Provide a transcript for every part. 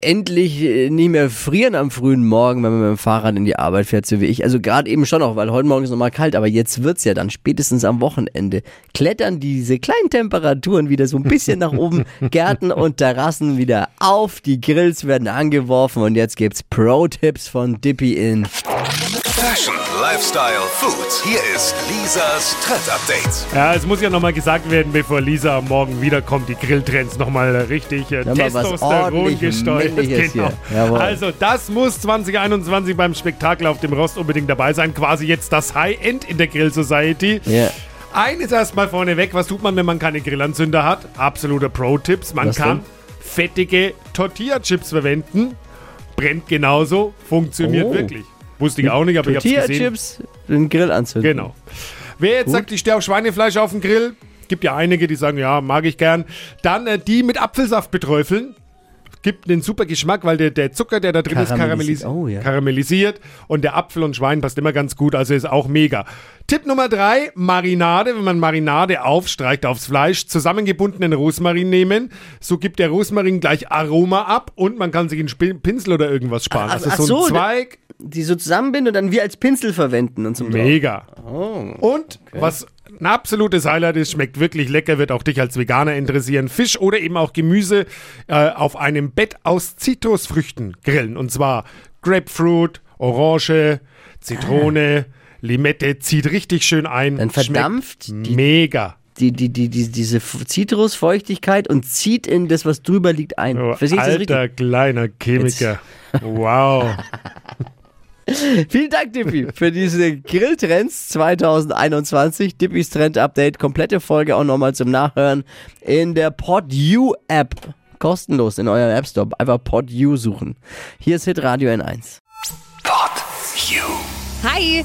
endlich äh, nicht mehr frieren am frühen Morgen, wenn man mit dem Fahrrad in die Arbeit fährt, so wie ich. Also gerade eben schon noch, weil heute Morgen ist nochmal kalt, aber jetzt wird's ja dann spätestens am Wochenende. Klettern diese kleinen Temperaturen wieder so ein bisschen nach oben, Gärten und Terrassen wieder auf, die Grills werden angeworfen und jetzt gibt's Pro-Tipps von Dippy in Fashion, Lifestyle, Food. Hier ist Lisas Trend Update. Ja, es muss ja nochmal gesagt werden, bevor Lisa morgen wiederkommt, die Grilltrends nochmal richtig äh, Testosteron gesteuert. Genau. Also das muss 2021 beim Spektakel auf dem Rost unbedingt dabei sein. Quasi jetzt das High-End in der Grill Society. Ja. Eines erstmal vorneweg, was tut man, wenn man keine Grillanzünder hat? Absoluter Pro-Tipps. Man Was kann denn? fettige Tortilla-Chips verwenden. Brennt genauso, funktioniert Oh. wirklich. Wusste ich auch nicht, aber ich hab's gesehen. Tortilla-Chips, den Grill anzünden. Genau. Wer jetzt sagt, ich stehe auf Schweinefleisch auf dem Grill, gibt ja einige, die sagen, ja, mag ich gern. Dann äh, die mit Apfelsaft beträufeln. Gibt einen super Geschmack, weil der, der Zucker, der da drin ist, Karamellisiert. karamellisiert, Oh, ja. karamellisiert. Und der Apfel und Schwein passt immer ganz gut, also ist auch mega. Tipp Nummer drei, Marinade. Wenn man Marinade aufstreicht aufs Fleisch, zusammengebundenen Rosmarin nehmen. So gibt der Rosmarin gleich Aroma ab und man kann sich einen Pinsel oder irgendwas sparen. Ach, also ach so ein Zweig. Die so zusammenbinden und dann wie als Pinsel verwenden und zum Mega. Oh. Und was ein absolutes Highlight ist, schmeckt wirklich lecker, wird auch dich als Veganer interessieren. Fisch oder eben auch Gemüse äh, auf einem Bett aus Zitrusfrüchten grillen. Und zwar Grapefruit, Orange, Zitrone, Limette. Zieht richtig schön ein. Dann verdampft Schmeckt die- mega. die, die, die, die, diese Zitrusfeuchtigkeit und zieht in das, was drüber liegt, ein. Oh, alter kleiner Chemiker. Wow. Vielen Dank, Dippy, für diese Grilltrends 2021. Dippys Trend Update, komplette Folge auch nochmal zum Nachhören in der PodU App. Kostenlos in eurem App Store. Einfach PodU suchen. Hier ist Hitradio N1. Pod You. Hi,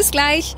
Bis gleich.